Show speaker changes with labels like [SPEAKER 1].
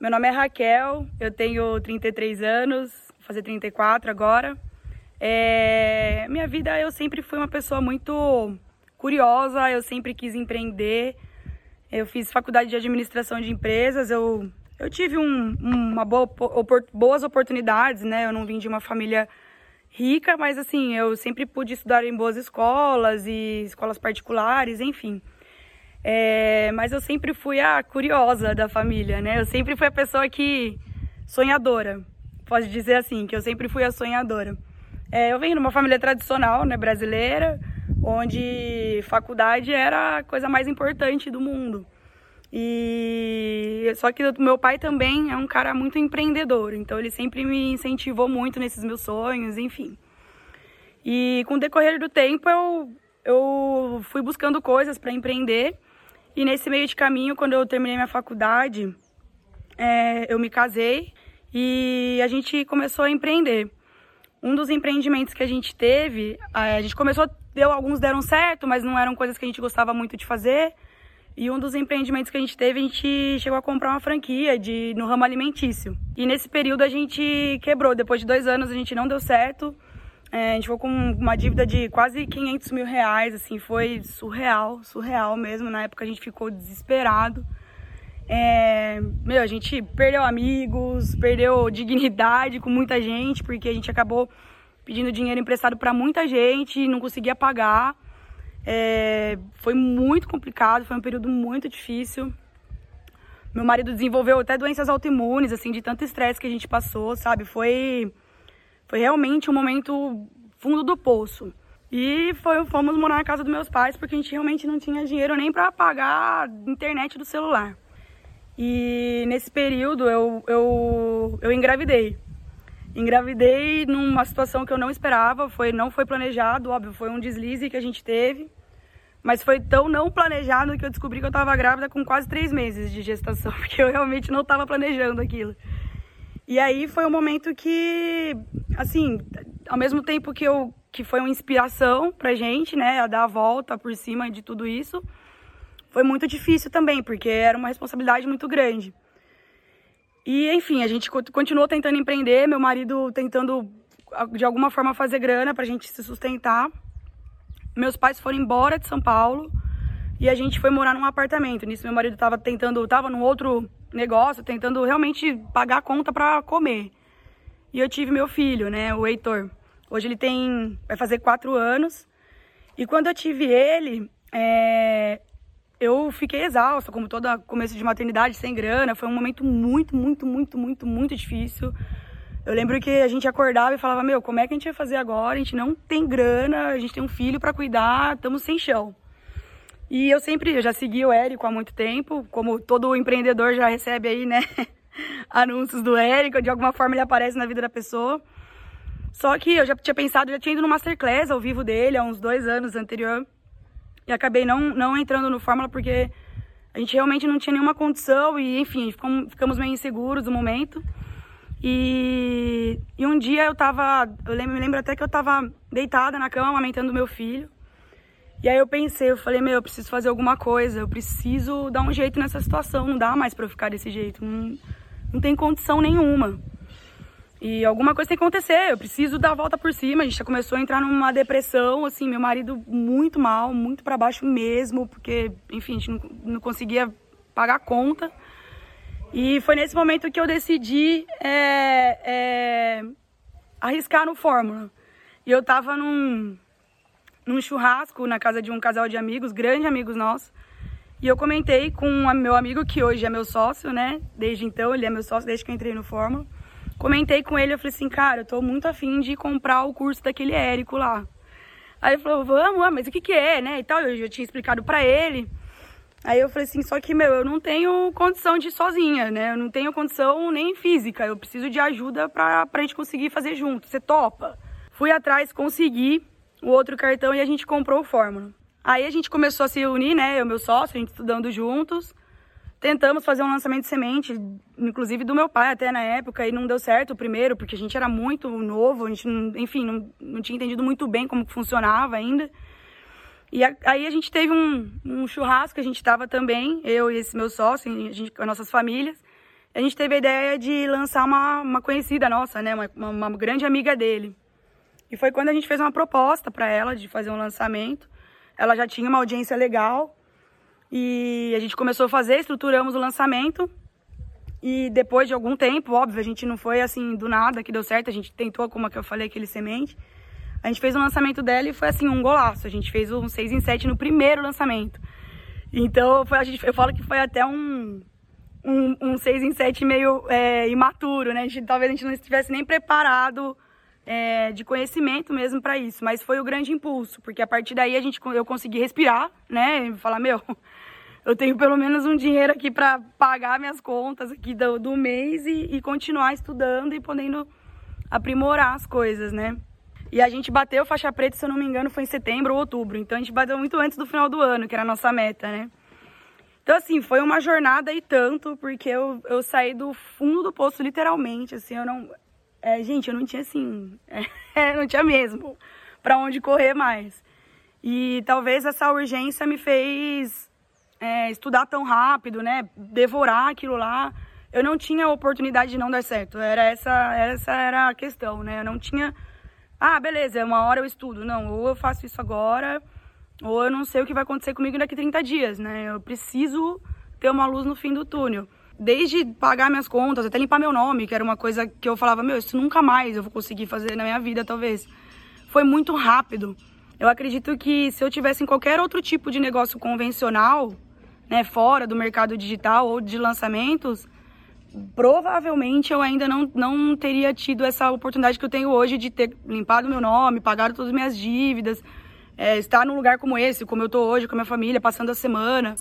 [SPEAKER 1] Meu nome é Raquel, eu tenho 33 anos, vou fazer 34 agora. É... Minha vida, eu sempre fui uma pessoa muito curiosa, eu sempre quis empreender. Eu fiz faculdade de administração de empresas, eu, eu tive um, uma boa, boas oportunidades, né? Eu não vim de uma família rica, mas assim, eu sempre pude estudar em boas escolas e escolas particulares, enfim. É, mas eu sempre fui a curiosa da família, né? Eu sempre fui a pessoa que sonhadora, pode dizer assim, que eu sempre fui a sonhadora. É, eu venho de uma família tradicional, né, brasileira, onde faculdade era a coisa mais importante do mundo. E só que meu pai também é um cara muito empreendedor, então ele sempre me incentivou muito nesses meus sonhos, enfim. E com o decorrer do tempo eu eu fui buscando coisas para empreender e nesse meio de caminho, quando eu terminei minha faculdade, é, eu me casei e a gente começou a empreender. Um dos empreendimentos que a gente teve, a gente começou, deu, alguns deram certo, mas não eram coisas que a gente gostava muito de fazer. E um dos empreendimentos que a gente teve, a gente chegou a comprar uma franquia de, no ramo alimentício. E nesse período a gente quebrou. Depois de dois anos a gente não deu certo. É, a gente ficou com uma dívida de quase 500 mil reais, assim, foi surreal, surreal mesmo. Na época a gente ficou desesperado. É, meu, a gente perdeu amigos, perdeu dignidade com muita gente, porque a gente acabou pedindo dinheiro emprestado para muita gente e não conseguia pagar. É, foi muito complicado, foi um período muito difícil. Meu marido desenvolveu até doenças autoimunes, assim, de tanto estresse que a gente passou, sabe? Foi foi realmente um momento fundo do poço. E foi, fomos morar na casa dos meus pais porque a gente realmente não tinha dinheiro nem para pagar a internet do celular. E nesse período eu, eu, eu engravidei. Engravidei numa situação que eu não esperava, foi, não foi planejado, óbvio, foi um deslize que a gente teve. Mas foi tão não planejado que eu descobri que eu estava grávida com quase três meses de gestação, porque eu realmente não estava planejando aquilo. E aí foi um momento que, assim, ao mesmo tempo que eu que foi uma inspiração pra gente, né, a dar a volta por cima de tudo isso, foi muito difícil também, porque era uma responsabilidade muito grande. E, enfim, a gente continuou tentando empreender, meu marido tentando de alguma forma fazer grana pra gente se sustentar. Meus pais foram embora de São Paulo e a gente foi morar num apartamento. Nisso meu marido tava tentando, tava num outro negócio, tentando realmente pagar a conta para comer. E eu tive meu filho, né, o Heitor. Hoje ele tem, vai fazer quatro anos. E quando eu tive ele, é, eu fiquei exausta, como todo começo de maternidade, sem grana. Foi um momento muito, muito, muito, muito, muito difícil. Eu lembro que a gente acordava e falava, meu, como é que a gente vai fazer agora? A gente não tem grana, a gente tem um filho para cuidar, estamos sem chão. E eu sempre, eu já segui o Érico há muito tempo, como todo empreendedor já recebe aí, né, anúncios do Érico, de alguma forma ele aparece na vida da pessoa. Só que eu já tinha pensado, já tinha ido no Masterclass ao vivo dele há uns dois anos anterior. E acabei não, não entrando no Fórmula porque a gente realmente não tinha nenhuma condição e, enfim, ficamos, meio inseguros no momento. E, e um dia eu tava, eu lembro, me lembro até que eu tava deitada na cama amamentando meu filho. E aí eu pensei, eu falei, meu, eu preciso fazer alguma coisa, eu preciso dar um jeito nessa situação, não dá mais para eu ficar desse jeito, não, não tem condição nenhuma. E alguma coisa tem que acontecer, eu preciso dar a volta por cima. A gente já começou a entrar numa depressão, assim, meu marido muito mal, muito para baixo mesmo, porque, enfim, a gente não, não conseguia pagar a conta. E foi nesse momento que eu decidi é, é, arriscar no Fórmula. E eu tava num, num churrasco na casa de um casal de amigos, grandes amigos nossos. E eu comentei com o meu amigo, que hoje é meu sócio, né? Desde então, ele é meu sócio desde que eu entrei no Fórmula. Comentei com ele, eu falei assim, cara, eu tô muito afim de comprar o curso daquele Érico lá. Aí ele falou, vamos, mas o que que é, né? E tal, eu já tinha explicado pra ele. Aí eu falei assim, só que, meu, eu não tenho condição de ir sozinha, né? Eu não tenho condição nem física, eu preciso de ajuda pra, pra gente conseguir fazer junto. Você topa? Fui atrás, consegui o outro cartão e a gente comprou o Fórmula. Aí a gente começou a se unir, né? Eu e meu sócio, a gente estudando juntos. Tentamos fazer um lançamento de semente, inclusive do meu pai até na época, e não deu certo o primeiro, porque a gente era muito novo, a gente, não, enfim, não, não tinha entendido muito bem como funcionava ainda. E a, aí a gente teve um, um churrasco, a gente estava também, eu e esse meu sócio, a gente, as nossas famílias, a gente teve a ideia de lançar uma, uma conhecida nossa, né? Uma, uma, uma grande amiga dele. E foi quando a gente fez uma proposta para ela de fazer um lançamento. Ela já tinha uma audiência legal. E a gente começou a fazer, estruturamos o lançamento. E depois de algum tempo, óbvio, a gente não foi assim do nada que deu certo. A gente tentou, como é que eu falei, aquele semente. A gente fez o lançamento dela e foi assim, um golaço. A gente fez um 6 em 7 no primeiro lançamento. Então, foi, a gente, eu falo que foi até um, um, um 6 em 7 meio é, imaturo, né? A gente, talvez a gente não estivesse nem preparado é, de conhecimento mesmo para isso, mas foi o grande impulso, porque a partir daí a gente, eu consegui respirar, né? E falar, meu, eu tenho pelo menos um dinheiro aqui para pagar minhas contas aqui do, do mês e, e continuar estudando e podendo aprimorar as coisas, né? E a gente bateu faixa preta, se eu não me engano, foi em setembro ou outubro. Então a gente bateu muito antes do final do ano, que era a nossa meta, né? Então, assim, foi uma jornada e tanto, porque eu, eu saí do fundo do poço, literalmente, assim, eu não... É, gente, eu não tinha, assim, é, não tinha mesmo para onde correr mais. E talvez essa urgência me fez é, estudar tão rápido, né? Devorar aquilo lá. Eu não tinha oportunidade de não dar certo. Era essa, essa era a questão, né? Eu não tinha ah, beleza, uma hora eu estudo. Não, ou eu faço isso agora, ou eu não sei o que vai acontecer comigo daqui 30 dias, né? Eu preciso ter uma luz no fim do túnel. Desde pagar minhas contas, até limpar meu nome, que era uma coisa que eu falava, meu, isso nunca mais eu vou conseguir fazer na minha vida, talvez. Foi muito rápido. Eu acredito que se eu tivesse em qualquer outro tipo de negócio convencional, né, fora do mercado digital ou de lançamentos, provavelmente eu ainda não, não teria tido essa oportunidade que eu tenho hoje de ter limpado meu nome, pagado todas as minhas dívidas, é, estar num lugar como esse, como eu estou hoje, com a minha família, passando a semana.